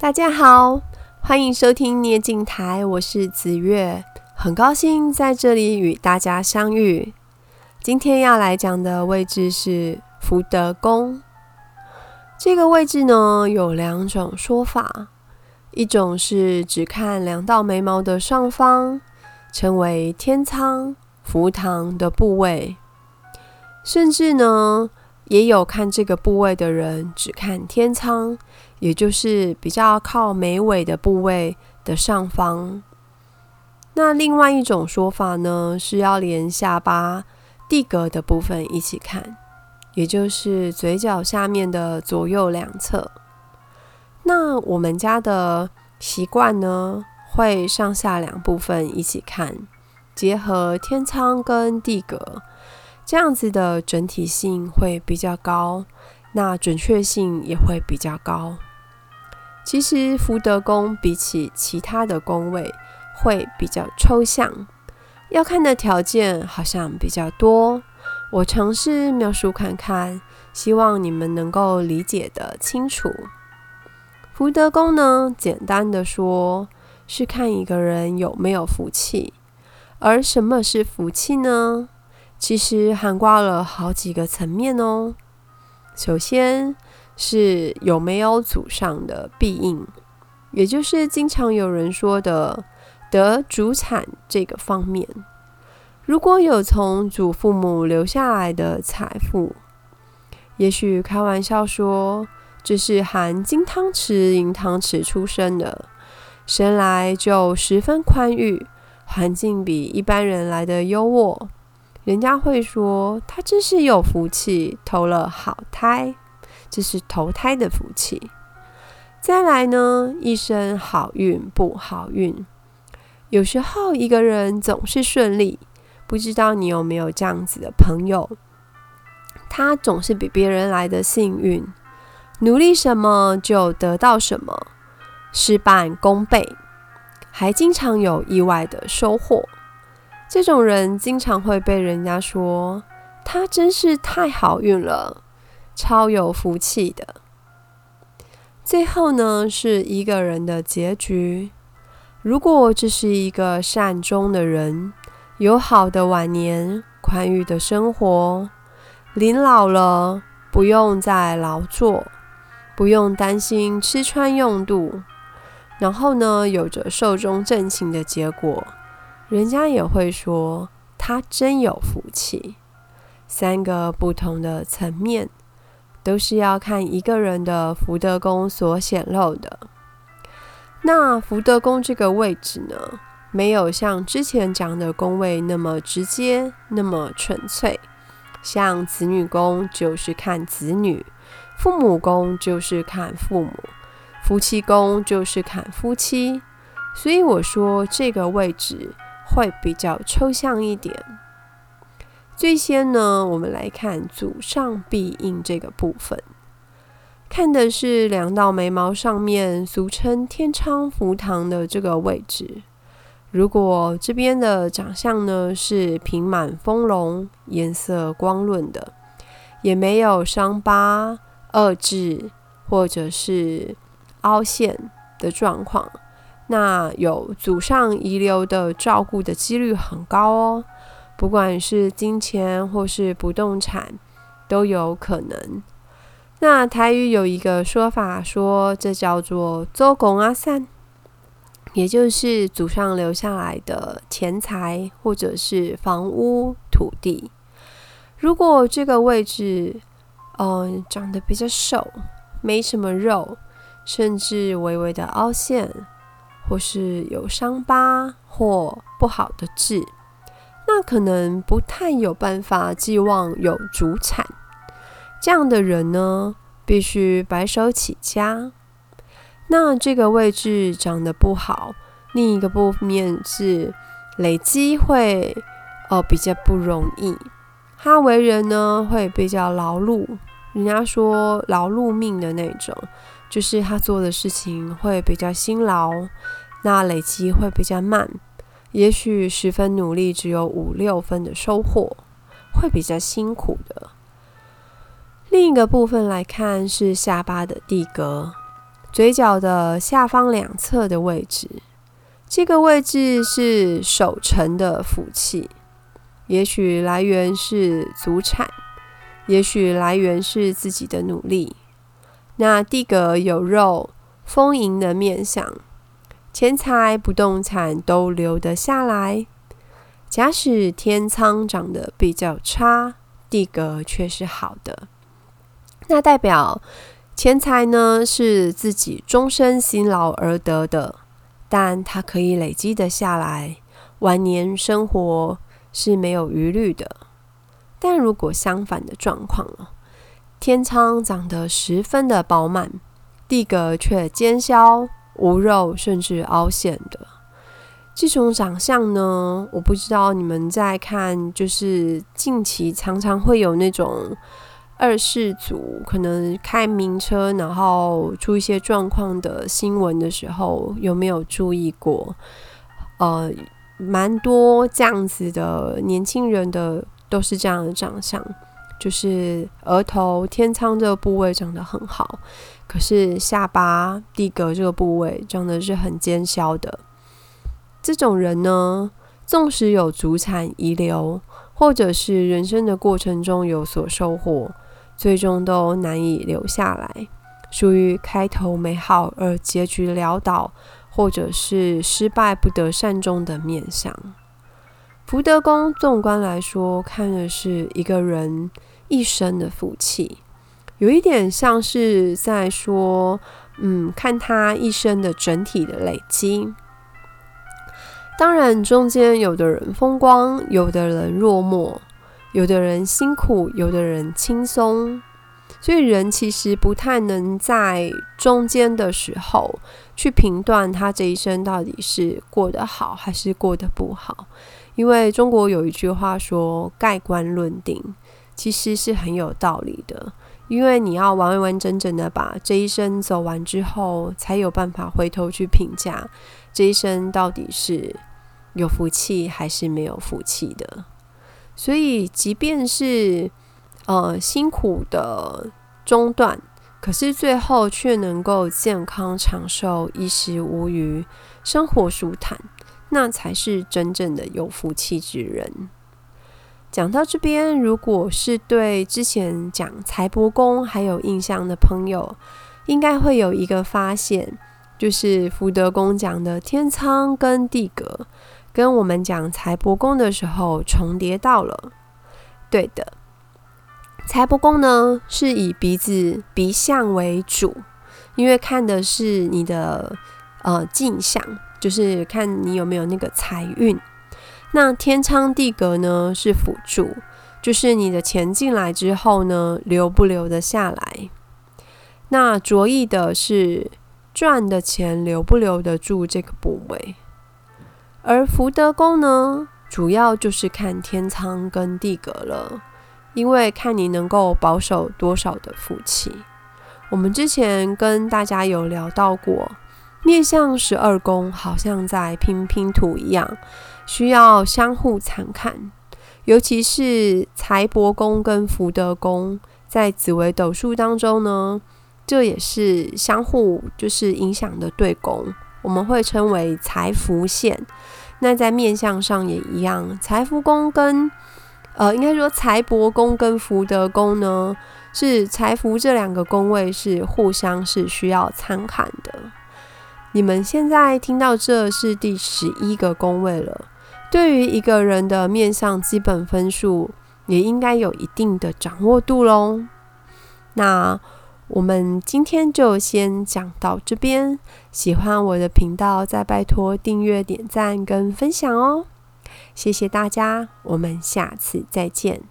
大家好，欢迎收听捏镜台，我是子月，很高兴在这里与大家相遇。今天要来讲的位置是福德宫。这个位置呢，有两种说法，一种是只看两道眉毛的上方，称为天仓、福堂的部位，甚至呢，也有看这个部位的人只看天仓。也就是比较靠眉尾的部位的上方。那另外一种说法呢，是要连下巴地格的部分一起看，也就是嘴角下面的左右两侧。那我们家的习惯呢，会上下两部分一起看，结合天仓跟地格，这样子的整体性会比较高，那准确性也会比较高。其实福德宫比起其他的宫位会比较抽象，要看的条件好像比较多。我尝试描述看看，希望你们能够理解得清楚。福德宫呢，简单的说是看一个人有没有福气。而什么是福气呢？其实涵盖了好几个层面哦。首先，是有没有祖上的庇荫，也就是经常有人说的得祖产这个方面。如果有从祖父母留下来的财富，也许开玩笑说这是含金汤匙、银汤匙出生的，生来就十分宽裕，环境比一般人来得优渥，人家会说他真是有福气，投了好胎。这是投胎的福气。再来呢，一生好运不好运。有时候一个人总是顺利，不知道你有没有这样子的朋友？他总是比别人来的幸运，努力什么就得到什么，事半功倍，还经常有意外的收获。这种人经常会被人家说，他真是太好运了。超有福气的。最后呢，是一个人的结局。如果这是一个善终的人，有好的晚年，宽裕的生活，临老了不用再劳作，不用担心吃穿用度，然后呢，有着寿终正寝的结果，人家也会说他真有福气。三个不同的层面。都是要看一个人的福德宫所显露的。那福德宫这个位置呢，没有像之前讲的宫位那么直接、那么纯粹。像子女宫就是看子女，父母宫就是看父母，夫妻宫就是看夫妻。所以我说这个位置会比较抽象一点。最先呢，我们来看祖上庇应这个部分，看的是两道眉毛上面，俗称天仓福堂的这个位置。如果这边的长相呢是平满丰隆，颜色光润的，也没有伤疤、恶痣或者是凹陷的状况，那有祖上遗留的照顾的几率很高哦。不管是金钱或是不动产，都有可能。那台语有一个说法，说这叫做“周公阿三”，也就是祖上留下来的钱财或者是房屋、土地。如果这个位置，嗯、呃，长得比较瘦，没什么肉，甚至微微的凹陷，或是有伤疤或不好的痣。可能不太有办法寄望有主产，这样的人呢，必须白手起家。那这个位置长得不好，另一个部面是累积会呃比较不容易。他为人呢会比较劳碌，人家说劳碌命的那种，就是他做的事情会比较辛劳，那累积会比较慢。也许十分努力，只有五六分的收获，会比较辛苦的。另一个部分来看是下巴的地格，嘴角的下方两侧的位置，这个位置是守成的福气，也许来源是祖产，也许来源是自己的努力。那地格有肉，丰盈的面相，钱财、不动产都留得下来。假使天仓长得比较差，地格却是好的，那代表。钱财呢，是自己终身辛劳而得的，但它可以累积得下来，晚年生活是没有余虑的。但如果相反的状况了，天仓长得十分的饱满，地格却尖削无肉，甚至凹陷的，这种长相呢，我不知道你们在看，就是近期常常会有那种。二世祖可能开名车，然后出一些状况的新闻的时候，有没有注意过？呃，蛮多这样子的年轻人的都是这样的长相，就是额头天仓这个部位长得很好，可是下巴地格这个部位长得是很尖削的。这种人呢，纵使有祖产遗留，或者是人生的过程中有所收获。最终都难以留下来，属于开头美好而结局潦倒，或者是失败不得善终的面相。福德宫纵观来说，看的是一个人一生的福气，有一点像是在说，嗯，看他一生的整体的累积。当然，中间有的人风光，有的人落寞。有的人辛苦，有的人轻松，所以人其实不太能在中间的时候去评断他这一生到底是过得好还是过得不好。因为中国有一句话说“盖棺论定”，其实是很有道理的。因为你要完完整整的把这一生走完之后，才有办法回头去评价这一生到底是有福气还是没有福气的。所以，即便是呃辛苦的中断，可是最后却能够健康长寿、衣食无虞、生活舒坦，那才是真正的有福气之人。讲到这边，如果是对之前讲财帛宫还有印象的朋友，应该会有一个发现，就是福德宫讲的天仓跟地格。跟我们讲财帛宫的时候重叠到了，对的，财帛宫呢是以鼻子鼻相为主，因为看的是你的呃进相，就是看你有没有那个财运。那天仓地格呢是辅助，就是你的钱进来之后呢留不留得下来。那着意的是赚的钱留不留得住这个部位。而福德宫呢，主要就是看天仓跟地格了，因为看你能够保守多少的福气。我们之前跟大家有聊到过，面向十二宫好像在拼拼图一样，需要相互参看。尤其是财帛宫跟福德宫，在紫微斗数当中呢，这也是相互就是影响的对宫。我们会称为财福线，那在面相上也一样，财福宫跟呃，应该说财帛宫跟福德宫呢，是财福这两个宫位是互相是需要参看的。你们现在听到这是第十一个宫位了，对于一个人的面相基本分数，也应该有一定的掌握度喽。那。我们今天就先讲到这边。喜欢我的频道，再拜托订阅、点赞跟分享哦。谢谢大家，我们下次再见。